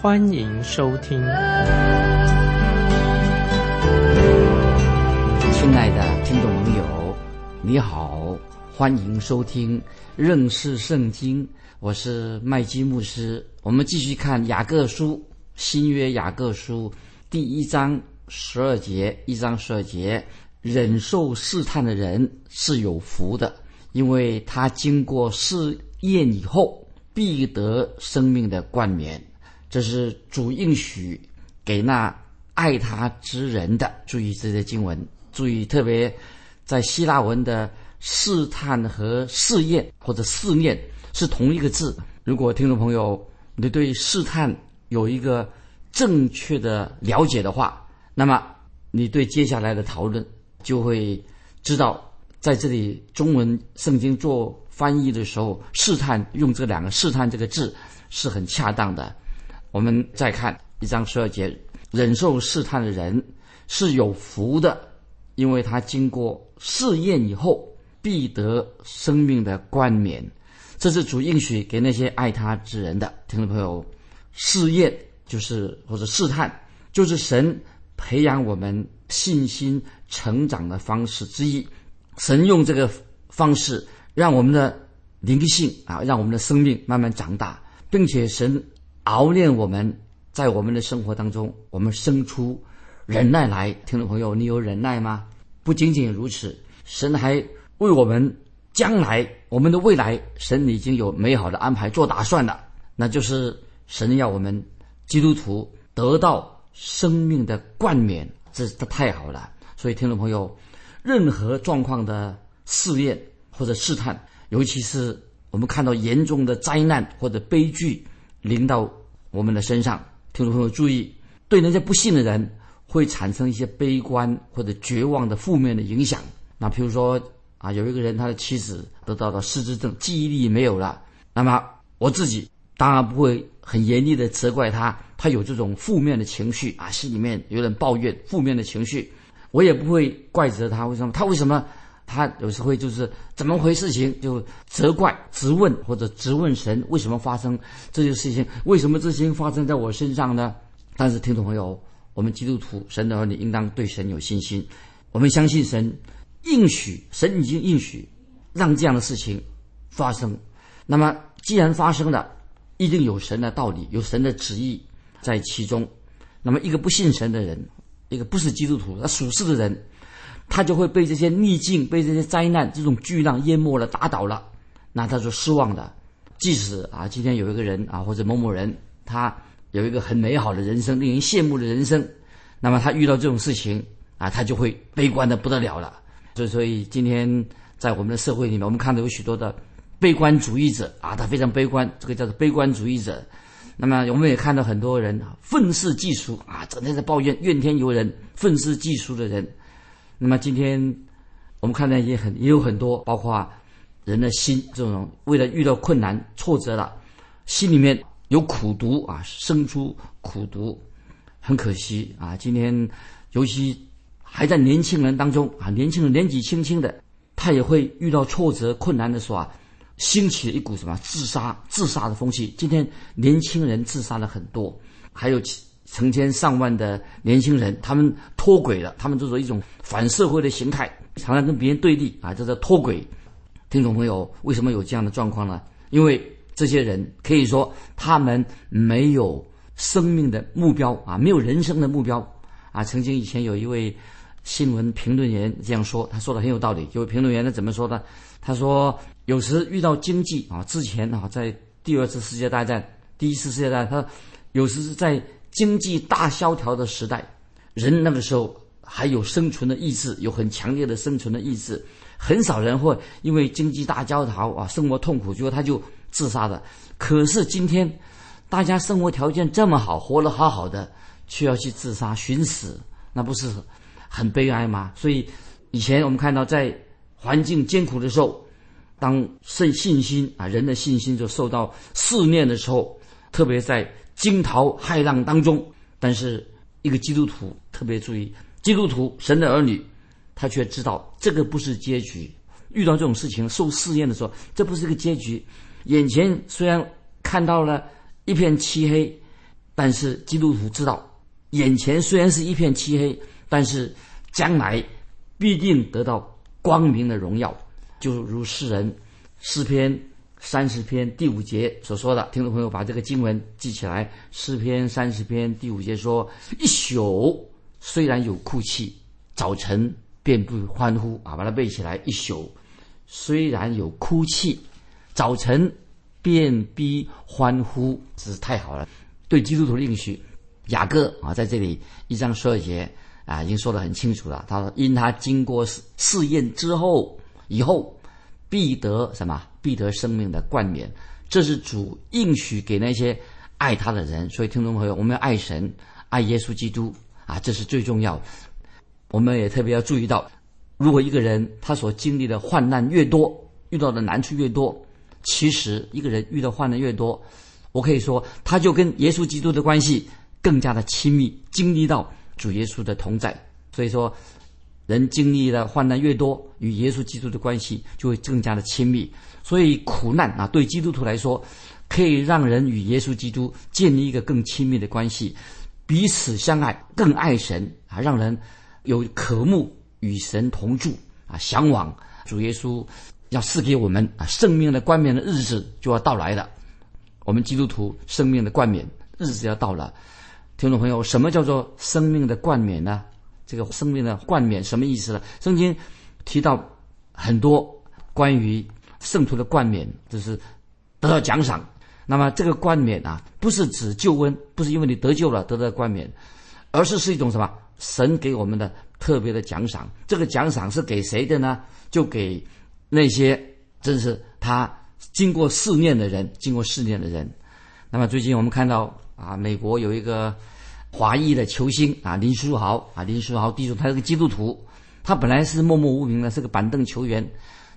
欢迎收听。亲爱的听众朋友，你好，欢迎收听认识圣经。我是麦基牧师，我们继续看雅各书新约雅各书第一章十二节，一章十二节，忍受试探的人是有福的，因为他经过试验以后，必得生命的冠冕。这是主应许给那爱他之人的。注意这些经文，注意特别在希腊文的试探和试验或者试验。是同一个字。如果听众朋友你对试探有一个正确的了解的话，那么你对接下来的讨论就会知道，在这里中文圣经做翻译的时候，试探用这两个“试探”这个字是很恰当的。我们再看一章十二节，忍受试探的人是有福的，因为他经过试验以后，必得生命的冠冕。这是主应许给那些爱他之人的听众朋友，试验就是或者试探，就是神培养我们信心成长的方式之一。神用这个方式让我们的灵性啊，让我们的生命慢慢长大，并且神熬练我们，在我们的生活当中，我们生出忍耐来。听众朋友，你有忍耐吗？不仅仅如此，神还为我们。将来我们的未来，神已经有美好的安排做打算了。那就是神要我们基督徒得到生命的冠冕，这这太好了。所以听众朋友，任何状况的试验或者试探，尤其是我们看到严重的灾难或者悲剧临到我们的身上，听众朋友注意，对那些不信的人会产生一些悲观或者绝望的负面的影响。那比如说。啊，有一个人，他的妻子得到了失智症，记忆力没有了。那么我自己当然不会很严厉的责怪他，他有这种负面的情绪啊，心里面有点抱怨，负面的情绪，我也不会怪责他。为什么？他为什么？他有时会就是怎么回事情就责怪、质问或者质问神，为什么发生这些事情？为什么这些发生在我身上呢？但是听众朋友，我们基督徒，神的儿女应当对神有信心，我们相信神。应许神已经应许，让这样的事情发生。那么既然发生了，一定有神的道理，有神的旨意在其中。那么一个不信神的人，一个不是基督徒、他属世的人，他就会被这些逆境、被这些灾难、这种巨浪淹没了、打倒了，那他就失望的。即使啊，今天有一个人啊，或者某某人，他有一个很美好的人生、令人羡慕的人生，那么他遇到这种事情啊，他就会悲观的不得了了。所以，所以今天在我们的社会里面，我们看到有许多的悲观主义者啊，他非常悲观，这个叫做悲观主义者。那么，我们也看到很多人愤世嫉俗啊，整天在抱怨、怨天尤人、愤世嫉俗的人。那么，今天我们看到也很也有很多，包括人的心这种为了遇到困难、挫折了，心里面有苦毒啊，生出苦毒。很可惜啊，今天尤其。还在年轻人当中啊，年轻人年纪轻轻的，他也会遇到挫折困难的时候啊，兴起了一股什么自杀自杀的风气。今天年轻人自杀了很多，还有其成千上万的年轻人，他们脱轨了，他们就是一种反社会的形态，常常跟别人对立啊，这叫脱轨。听众朋友，为什么有这样的状况呢？因为这些人可以说他们没有生命的目标啊，没有人生的目标啊。曾经以前有一位。新闻评论员这样说，他说的很有道理。有评论员他怎么说的？他说：“有时遇到经济啊，之前啊，在第二次世界大战、第一次世界大战，他有时是在经济大萧条的时代，人那个时候还有生存的意志，有很强烈的生存的意志，很少人会因为经济大萧条啊，生活痛苦，结果他就自杀的。可是今天，大家生活条件这么好，活得好好的，却要去自杀寻死，那不是很悲哀吗？所以以前我们看到，在环境艰苦的时候，当信信心啊人的信心就受到试炼的时候，特别在惊涛骇浪当中，但是一个基督徒特别注意，基督徒神的儿女，他却知道这个不是结局。遇到这种事情受试验的时候，这不是个结局。眼前虽然看到了一片漆黑，但是基督徒知道，眼前虽然是一片漆黑，但是将来必定得到光明的荣耀。就如诗人诗篇三十篇第五节所说的，听众朋友把这个经文记起来。诗篇三十篇第五节说：“一宿虽然有哭泣，早晨便不欢呼。”啊，把它背起来。一宿虽然有哭泣。早晨，便逼欢呼，真是太好了。对基督徒的应许，雅各啊，在这里一章十二节啊，已经说得很清楚了。他说：“因他经过试试验之后，以后必得什么？必得生命的冠冕。这是主应许给那些爱他的人。所以，听众朋友，我们要爱神，爱耶稣基督啊，这是最重要。我们也特别要注意到，如果一个人他所经历的患难越多，遇到的难处越多。其实，一个人遇到患难越多，我可以说，他就跟耶稣基督的关系更加的亲密，经历到主耶稣的同在。所以说，人经历的患难越多，与耶稣基督的关系就会更加的亲密。所以，苦难啊，对基督徒来说，可以让人与耶稣基督建立一个更亲密的关系，彼此相爱，更爱神啊，让人有渴慕与神同住啊，向往主耶稣。要赐给我们啊生命的冠冕的日子就要到来了，我们基督徒生命的冠冕日子要到了。听众朋友，什么叫做生命的冠冕呢？这个生命的冠冕什么意思呢？圣经提到很多关于 圣徒的冠冕，就是得到奖赏。那么这个冠冕啊，不是指救恩，不是因为你得救了得到冠冕，而是是一种什么？神给我们的特别的奖赏。这个奖赏是给谁的呢？就给。那些正是他经过试炼的人，经过试炼的人。那么最近我们看到啊，美国有一个华裔的球星啊，林书豪啊，林书豪弟兄，他是个基督徒，他本来是默默无名的，是个板凳球员，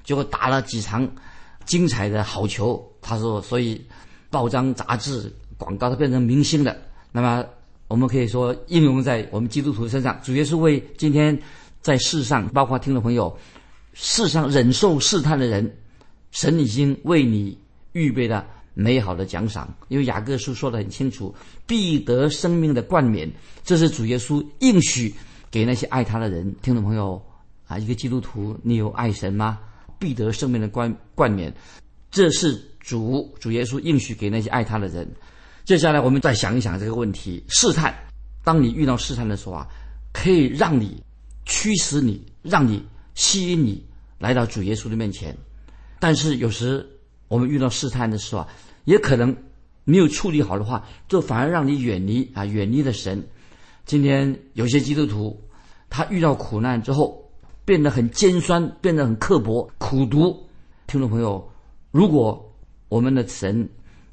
结果打了几场精彩的好球。他说，所以报章杂志广告他变成明星的。那么我们可以说应用在我们基督徒身上，主要是为今天在世上，包括听众朋友。世上忍受试探的人，神已经为你预备了美好的奖赏。因为雅各书说的很清楚，必得生命的冠冕，这是主耶稣应许给那些爱他的人。听众朋友啊，一个基督徒，你有爱神吗？必得生命的冠冠冕，这是主主耶稣应许给那些爱他的人。接下来我们再想一想这个问题：试探，当你遇到试探的时候啊，可以让你驱使你，让你。吸引你来到主耶稣的面前，但是有时我们遇到试探的时候啊，也可能没有处理好的话，就反而让你远离啊，远离了神。今天有些基督徒，他遇到苦难之后，变得很尖酸，变得很刻薄、苦读。听众朋友，如果我们的神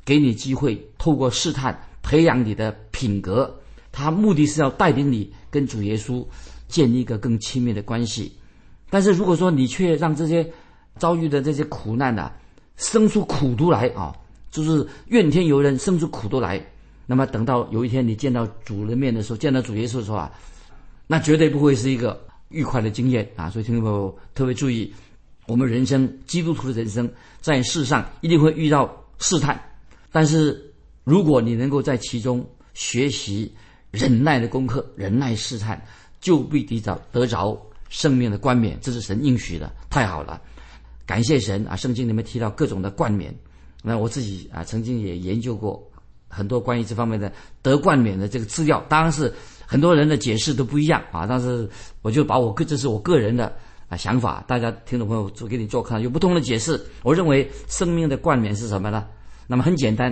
给你机会，透过试探培养你的品格，他目的是要带领你跟主耶稣建立一个更亲密的关系。但是如果说你却让这些遭遇的这些苦难呐，生出苦毒来啊，就是怨天尤人，生出苦毒来，那么等到有一天你见到主人面的时候，见到主耶稣的时候啊，那绝对不会是一个愉快的经验啊！所以听众朋友特别注意，我们人生基督徒的人生在世上一定会遇到试探，但是如果你能够在其中学习忍耐的功课，忍耐试探，就必得着得着。生命的冠冕，这是神应许的，太好了，感谢神啊！圣经里面提到各种的冠冕，那我自己啊曾经也研究过很多关于这方面的得冠冕的这个资料，当然是很多人的解释都不一样啊。但是我就把我个这是我个人的啊想法，大家听众朋友做给你做看，有不同的解释。我认为生命的冠冕是什么呢？那么很简单，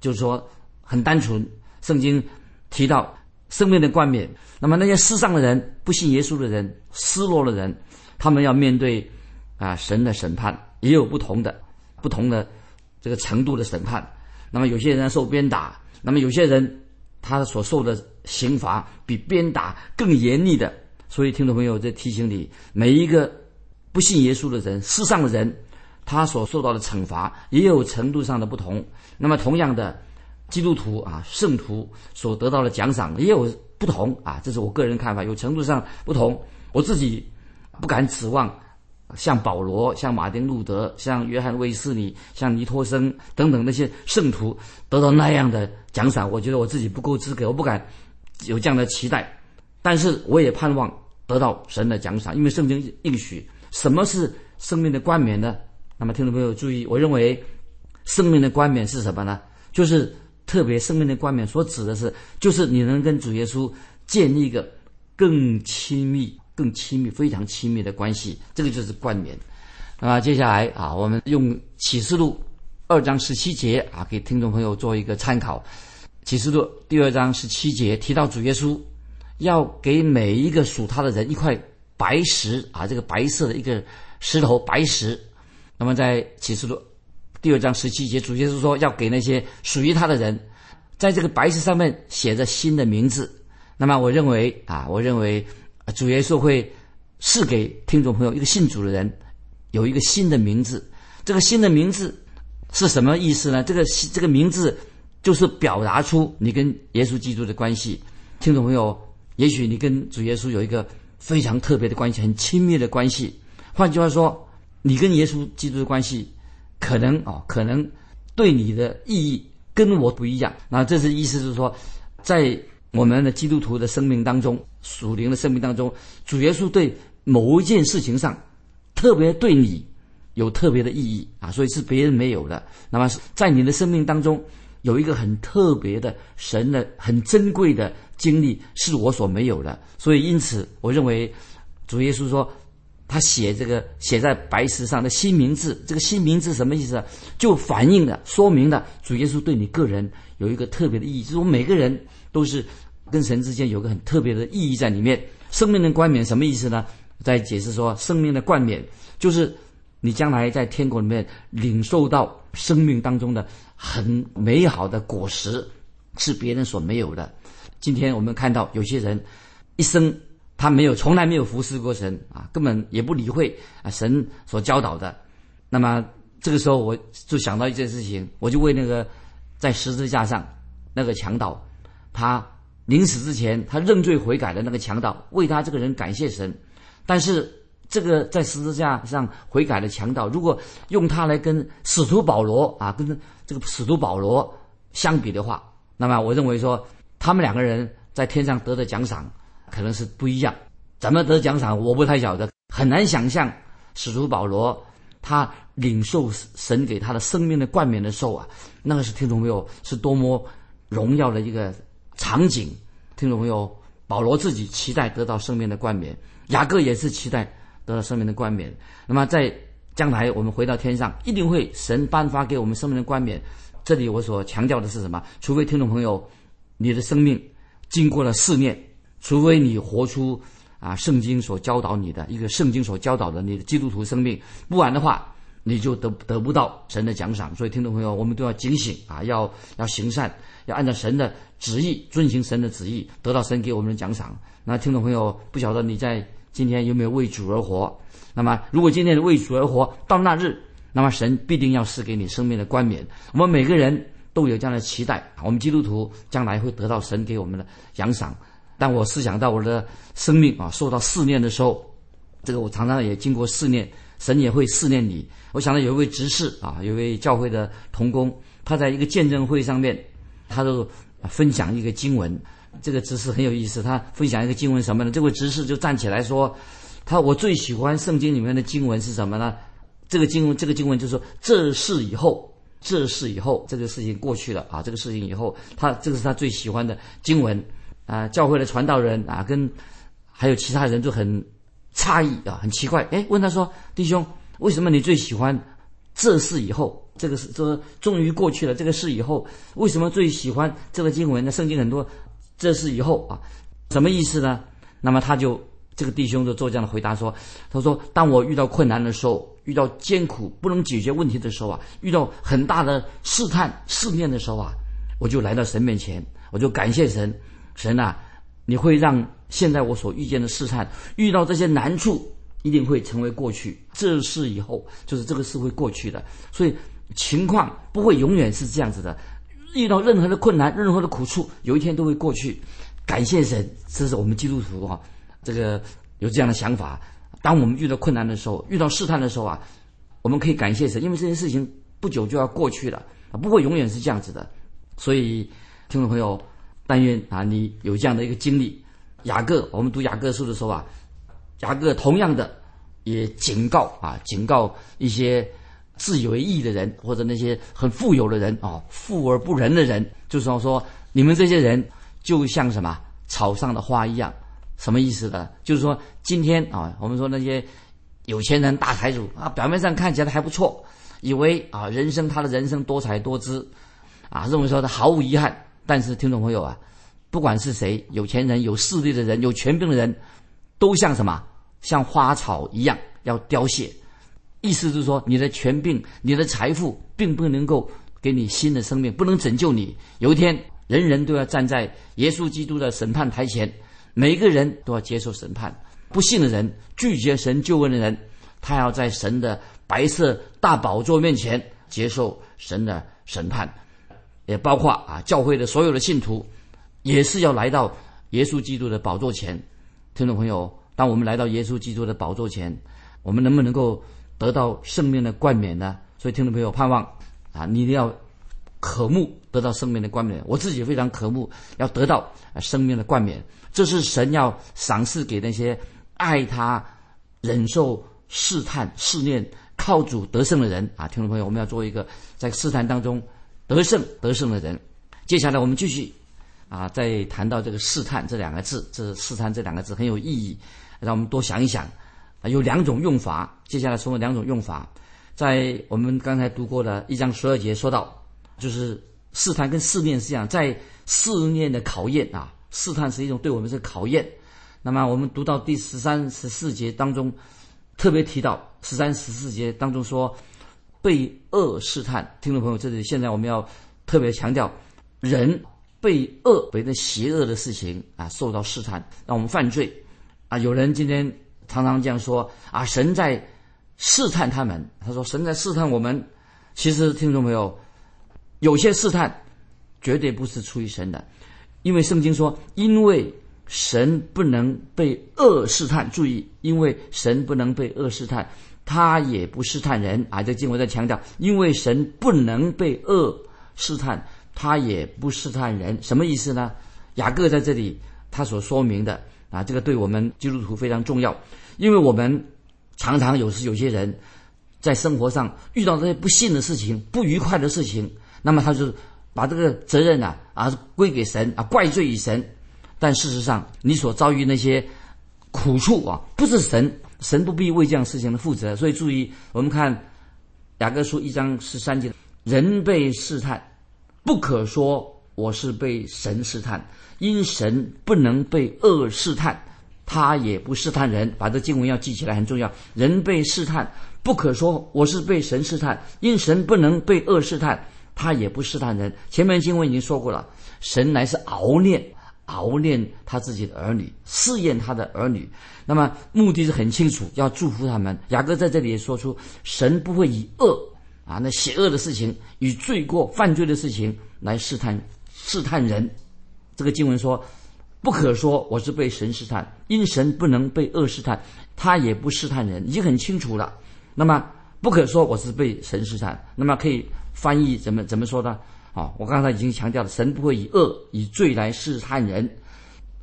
就是说很单纯，圣经提到。生命的冠冕。那么那些世上的人，不信耶稣的人，失落的人，他们要面对啊神的审判，也有不同的、不同的这个程度的审判。那么有些人受鞭打，那么有些人他所受的刑罚比鞭打更严厉的。所以，听众朋友，在提醒你，每一个不信耶稣的人，世上的人，他所受到的惩罚也有程度上的不同。那么，同样的，基督徒啊，圣徒所得到的奖赏也有不同啊。这是我个人看法，有程度上不同。我自己不敢指望像保罗、像马丁路德、像约翰卫斯理、像尼托生等等那些圣徒得到那样的奖赏。我觉得我自己不够资格，我不敢有这样的期待。但是我也盼望得到神的奖赏，因为圣经应许什么是生命的冠冕呢？那么听众朋友注意，我认为生命的冠冕是什么呢？就是特别生命的冠冕所指的是，就是你能跟主耶稣建立一个更亲密。更亲密、非常亲密的关系，这个就是冠冕。那么接下来啊，我们用启示录二章十七节啊，给听众朋友做一个参考。启示录第二章十七节提到主耶稣要给每一个属他的人一块白石啊，这个白色的一个石头白石。那么在启示录第二章十七节，主耶稣说要给那些属于他的人，在这个白石上面写着新的名字。那么我认为啊，我认为。主耶稣会赐给听众朋友一个信主的人有一个新的名字，这个新的名字是什么意思呢？这个这个名字就是表达出你跟耶稣基督的关系。听众朋友，也许你跟主耶稣有一个非常特别的关系，很亲密的关系。换句话说，你跟耶稣基督的关系可能啊，可能对你的意义跟我不一样。那这是意思就是说，在。我们的基督徒的生命当中，属灵的生命当中，主耶稣对某一件事情上，特别对你有特别的意义啊，所以是别人没有的。那么在你的生命当中，有一个很特别的神的很珍贵的经历，是我所没有的。所以因此，我认为主耶稣说，他写这个写在白石上的新名字，这个新名字什么意思？就反映了、说明了主耶稣对你个人有一个特别的意义，就是我每个人都是。跟神之间有个很特别的意义在里面。生命的冠冕什么意思呢？在解释说，生命的冠冕就是你将来在天国里面领受到生命当中的很美好的果实，是别人所没有的。今天我们看到有些人一生他没有从来没有服侍过神啊，根本也不理会啊神所教导的。那么这个时候我就想到一件事情，我就为那个在十字架上那个强盗他。临死之前，他认罪悔改的那个强盗，为他这个人感谢神。但是，这个在十字架上悔改的强盗，如果用他来跟使徒保罗啊，跟这个使徒保罗相比的话，那么我认为说，他们两个人在天上得的奖赏可能是不一样。怎么得奖赏，我不太晓得，很难想象使徒保罗他领受神给他的生命的冠冕的时候啊，那个是听懂没有是多么荣耀的一个。场景，听众朋友，保罗自己期待得到生命的冠冕，雅各也是期待得到生命的冠冕。那么在将来我们回到天上，一定会神颁发给我们生命的冠冕。这里我所强调的是什么？除非听众朋友，你的生命经过了试炼，除非你活出啊圣经所教导你的一个圣经所教导的你的基督徒生命，不然的话，你就得得不到神的奖赏。所以听众朋友，我们都要警醒啊，要要行善。要按照神的旨意遵行神的旨意，得到神给我们的奖赏。那听众朋友，不晓得你在今天有没有为主而活？那么，如果今天为主而活，到那日，那么神必定要赐给你生命的冠冕。我们每个人都有这样的期待，我们基督徒将来会得到神给我们的奖赏。但我思想到我的生命啊，受到试炼的时候，这个我常常也经过试炼，神也会试炼你。我想到有一位执事啊，有一位教会的童工，他在一个见证会上面。他都分享一个经文，这个执事很有意思。他分享一个经文什么呢？这位执事就站起来说：“他我最喜欢圣经里面的经文是什么呢？这个经文，这个经文就是说，这事以后，这事以后，这个事情过去了啊，这个事情以后，他这个是他最喜欢的经文啊。教会的传道人啊，跟还有其他人都很诧异啊，很奇怪。哎，问他说：弟兄，为什么你最喜欢这事以后？”这个是说终于过去了，这个事以后为什么最喜欢这个经文呢？圣经很多，这事以后啊，什么意思呢？那么他就这个弟兄就做这样的回答说：“他说，当我遇到困难的时候，遇到艰苦不能解决问题的时候啊，遇到很大的试探试炼的时候啊，我就来到神面前，我就感谢神，神啊，你会让现在我所遇见的试探，遇到这些难处，一定会成为过去。这事以后，就是这个事会过去的，所以情况不会永远是这样子的。遇到任何的困难、任何的苦处，有一天都会过去。感谢神，这是我们基督徒啊，这个有这样的想法。当我们遇到困难的时候，遇到试探的时候啊，我们可以感谢神，因为这件事情不久就要过去了，不会永远是这样子的。所以，听众朋友，但愿啊，你有这样的一个经历。雅各，我们读雅各书的时候啊，雅各同样的也警告啊，警告一些自以为义的人，或者那些很富有的人啊，富而不仁的人，就是说说你们这些人就像什么草上的花一样。什么意思呢？就是说，今天啊，我们说那些有钱人、大财主啊，表面上看起来还不错，以为啊，人生他的人生多彩多姿，啊，认为说他毫无遗憾。但是，听众朋友啊，不管是谁，有钱人、有势力的人、有权柄的人，都像什么？像花草一样要凋谢。意思就是说，你的权柄、你的财富，并不能够给你新的生命，不能拯救你。有一天，人人都要站在耶稣基督的审判台前。每个人都要接受审判，不信的人、拒绝神救恩的人，他要在神的白色大宝座面前接受神的审判，也包括啊教会的所有的信徒，也是要来到耶稣基督的宝座前。听众朋友，当我们来到耶稣基督的宝座前，我们能不能够得到生命的冠冕呢？所以，听众朋友，盼望啊，你一定要渴慕得到生命的冠冕。我自己非常渴慕要得到生命的冠冕。这是神要赏赐给那些爱他、忍受试探、试炼、靠主得胜的人啊！听众朋友，我们要做一个在试探当中得胜、得胜的人。接下来我们继续啊，再谈到这个“试探”这两个字，这“试探”这两个字很有意义，让我们多想一想。啊，有两种用法。接下来说两种用法，在我们刚才读过的一章十二节说到，就是试探跟试炼是这样，在试炼的考验啊。试探是一种对我们是考验。那么我们读到第十三、十四节当中，特别提到十三、十四节当中说被恶试探。听众朋友，这里现在我们要特别强调，人被恶、被那邪恶的事情啊受到试探，让我们犯罪啊。有人今天常常这样说啊，神在试探他们。他说神在试探我们。其实听众朋友，有些试探绝对不是出于神的。因为圣经说，因为神不能被恶试探，注意，因为神不能被恶试探，他也不试探人啊。这经文在强调，因为神不能被恶试探，他也不试探人，什么意思呢？雅各在这里他所说明的啊，这个对我们基督徒非常重要，因为我们常常有时有些人在生活上遇到这些不幸的事情、不愉快的事情，那么他就。把这个责任啊啊归给神啊，怪罪于神。但事实上，你所遭遇那些苦处啊，不是神，神不必为这样事情的负责。所以注意，我们看雅各书一章十三节：人被试探，不可说我是被神试探，因神不能被恶试探，他也不试探人。把这经文要记起来很重要。人被试探，不可说我是被神试探，因神不能被恶试探。他也不试探人。前面经文已经说过了，神乃是熬炼、熬炼他自己的儿女，试验他的儿女。那么目的是很清楚，要祝福他们。雅各在这里也说出，神不会以恶啊，那邪恶的事情，以罪过、犯罪的事情来试探、试探人。这个经文说，不可说我是被神试探，因神不能被恶试探，他也不试探人，已经很清楚了。那么不可说我是被神试探，那么可以。翻译怎么怎么说呢？啊，我刚才已经强调了，神不会以恶以罪来试探人，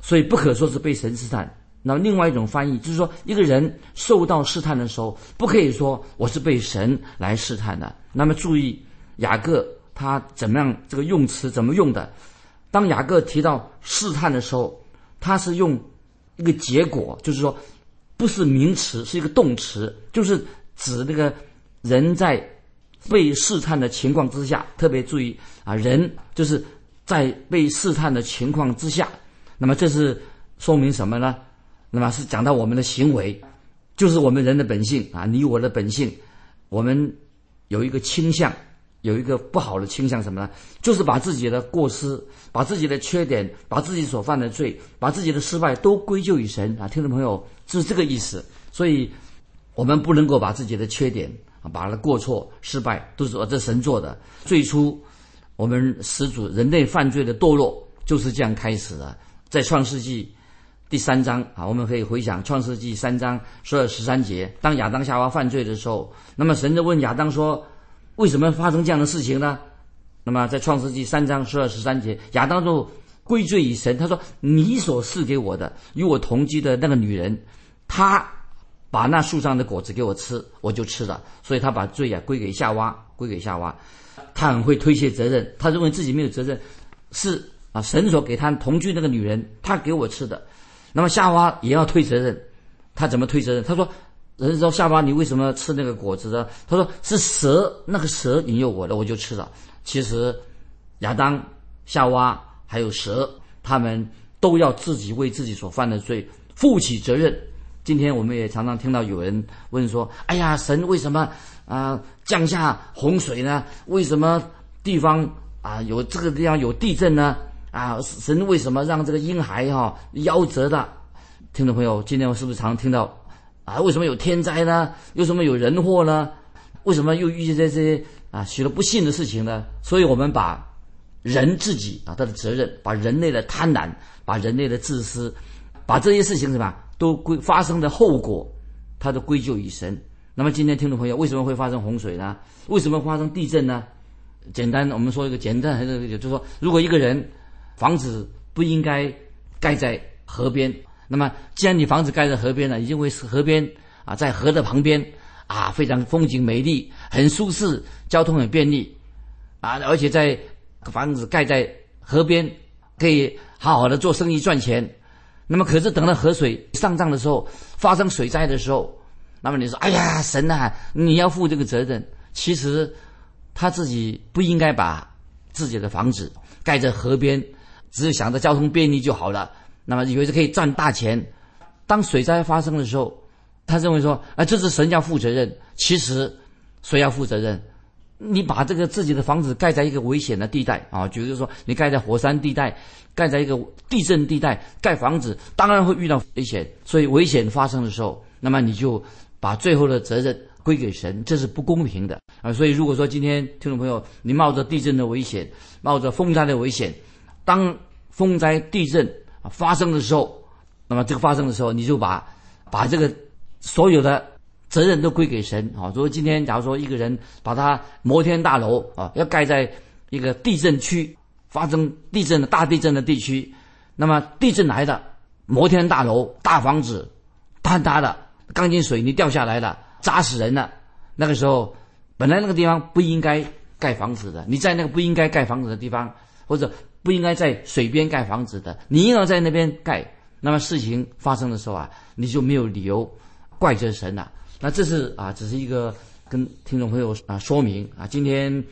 所以不可说是被神试探。那么另外一种翻译就是说，一个人受到试探的时候，不可以说我是被神来试探的。那么注意雅各他怎么样这个用词怎么用的？当雅各提到试探的时候，他是用一个结果，就是说不是名词，是一个动词，就是指那个人在。被试探的情况之下，特别注意啊，人就是在被试探的情况之下，那么这是说明什么呢？那么是讲到我们的行为，就是我们人的本性啊，你我的本性，我们有一个倾向，有一个不好的倾向，什么呢？就是把自己的过失、把自己的缺点、把自己所犯的罪、把自己的失败都归咎于神啊！听众朋友，就是这个意思。所以，我们不能够把自己的缺点啊、把的过错、失败都是我这神做的。最初，我们始祖人类犯罪的堕落就是这样开始的，在创世纪第三章啊，我们可以回想创世纪三章十二十三节，当亚当夏娃犯罪的时候，那么神就问亚当说。为什么发生这样的事情呢？那么在创世纪三章十二十三节，亚当就归罪于神。他说：“你所赐给我的与我同居的那个女人，她把那树上的果子给我吃，我就吃了。所以他把罪啊归给夏娃，归给夏娃。他很会推卸责任，他认为自己没有责任，是啊神所给他同居那个女人，她给我吃的。那么夏娃也要推责任，他怎么推责任？他说。”人说夏娃，你为什么吃那个果子呢？他说是蛇，那个蛇引诱我的，我就吃了。其实，亚当、夏娃还有蛇，他们都要自己为自己所犯的罪负起责任。今天我们也常常听到有人问说：“哎呀，神为什么啊降下洪水呢？为什么地方啊有这个地方有地震呢？啊，神为什么让这个婴孩哈夭折的？”听众朋友，今天我是不是常常听到？啊，为什么有天灾呢？为什么有人祸呢？为什么又遇见这些啊许多不幸的事情呢？所以我们把人自己啊他的责任，把人类的贪婪，把人类的自私，把这些事情什么都归发生的后果，他都归咎于神。那么今天听众朋友，为什么会发生洪水呢？为什么发生地震呢？简单，我们说一个简单，还是就是说，如果一个人房子不应该盖在河边。那么，既然你房子盖在河边了，因为河边啊，在河的旁边啊，非常风景美丽，很舒适，交通很便利啊，而且在房子盖在河边，可以好好的做生意赚钱。那么，可是等到河水上涨的时候，发生水灾的时候，那么你说，哎呀，神呐，你要负这个责任。其实他自己不应该把自己的房子盖在河边，只是想着交通便利就好了。那么以为是可以赚大钱，当水灾发生的时候，他认为说啊，这是神要负责任。其实谁要负责任？你把这个自己的房子盖在一个危险的地带啊，比如说你盖在火山地带，盖在一个地震地带盖房子，当然会遇到危险。所以危险发生的时候，那么你就把最后的责任归给神，这是不公平的啊。所以如果说今天听众朋友，你冒着地震的危险，冒着风灾的危险，当风灾地震。啊，发生的时候，那么这个发生的时候，你就把把这个所有的责任都归给神啊。如果今天假如说一个人把他摩天大楼啊要盖在一个地震区，发生地震的大地震的地区，那么地震来的摩天大楼大房子坍塌的钢筋水泥掉下来了，砸死人了。那个时候本来那个地方不应该盖房子的，你在那个不应该盖房子的地方或者。不应该在水边盖房子的，你硬要在那边盖，那么事情发生的时候啊，你就没有理由怪责神了。那这是啊，只是一个跟听众朋友啊说明啊，今天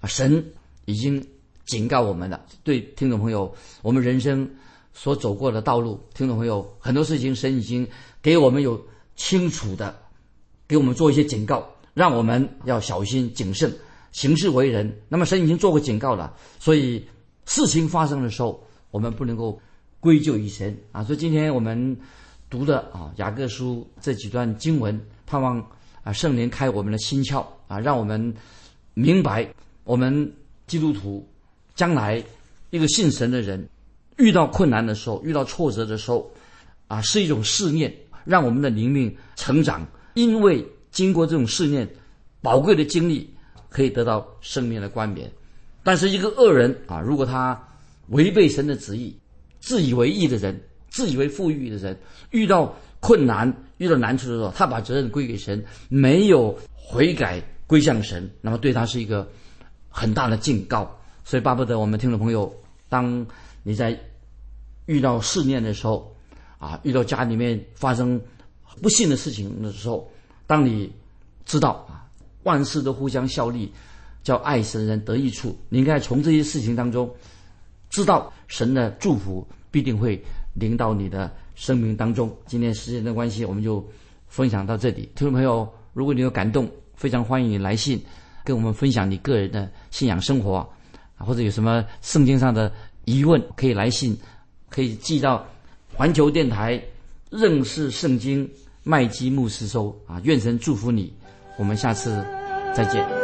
啊神已经警告我们了，对听众朋友，我们人生所走过的道路，听众朋友很多事情神已经给我们有清楚的给我们做一些警告，让我们要小心谨慎行事为人。那么神已经做过警告了，所以。事情发生的时候，我们不能够归咎于神啊！所以今天我们读的啊雅各书这几段经文，盼望啊圣灵开我们的心窍啊，让我们明白我们基督徒将来一个信神的人遇到困难的时候，遇到挫折的时候啊，是一种试验，让我们的灵命成长。因为经过这种试验，宝贵的经历可以得到生命的冠冕。但是一个恶人啊，如果他违背神的旨意，自以为义的人，自以为富裕的人，遇到困难、遇到难处的时候，他把责任归给神，没有悔改归向神，那么对他是一个很大的警告。所以巴不得我们听众朋友，当你在遇到试炼的时候，啊，遇到家里面发生不幸的事情的时候，当你知道啊，万事都互相效力。叫爱神人得益处。你应该从这些事情当中，知道神的祝福必定会临到你的生命当中。今天时间的关系，我们就分享到这里。听众朋友，如果你有感动，非常欢迎你来信，跟我们分享你个人的信仰生活，或者有什么圣经上的疑问，可以来信，可以寄到环球电台认识圣经麦基牧师收啊。愿神祝福你，我们下次再见。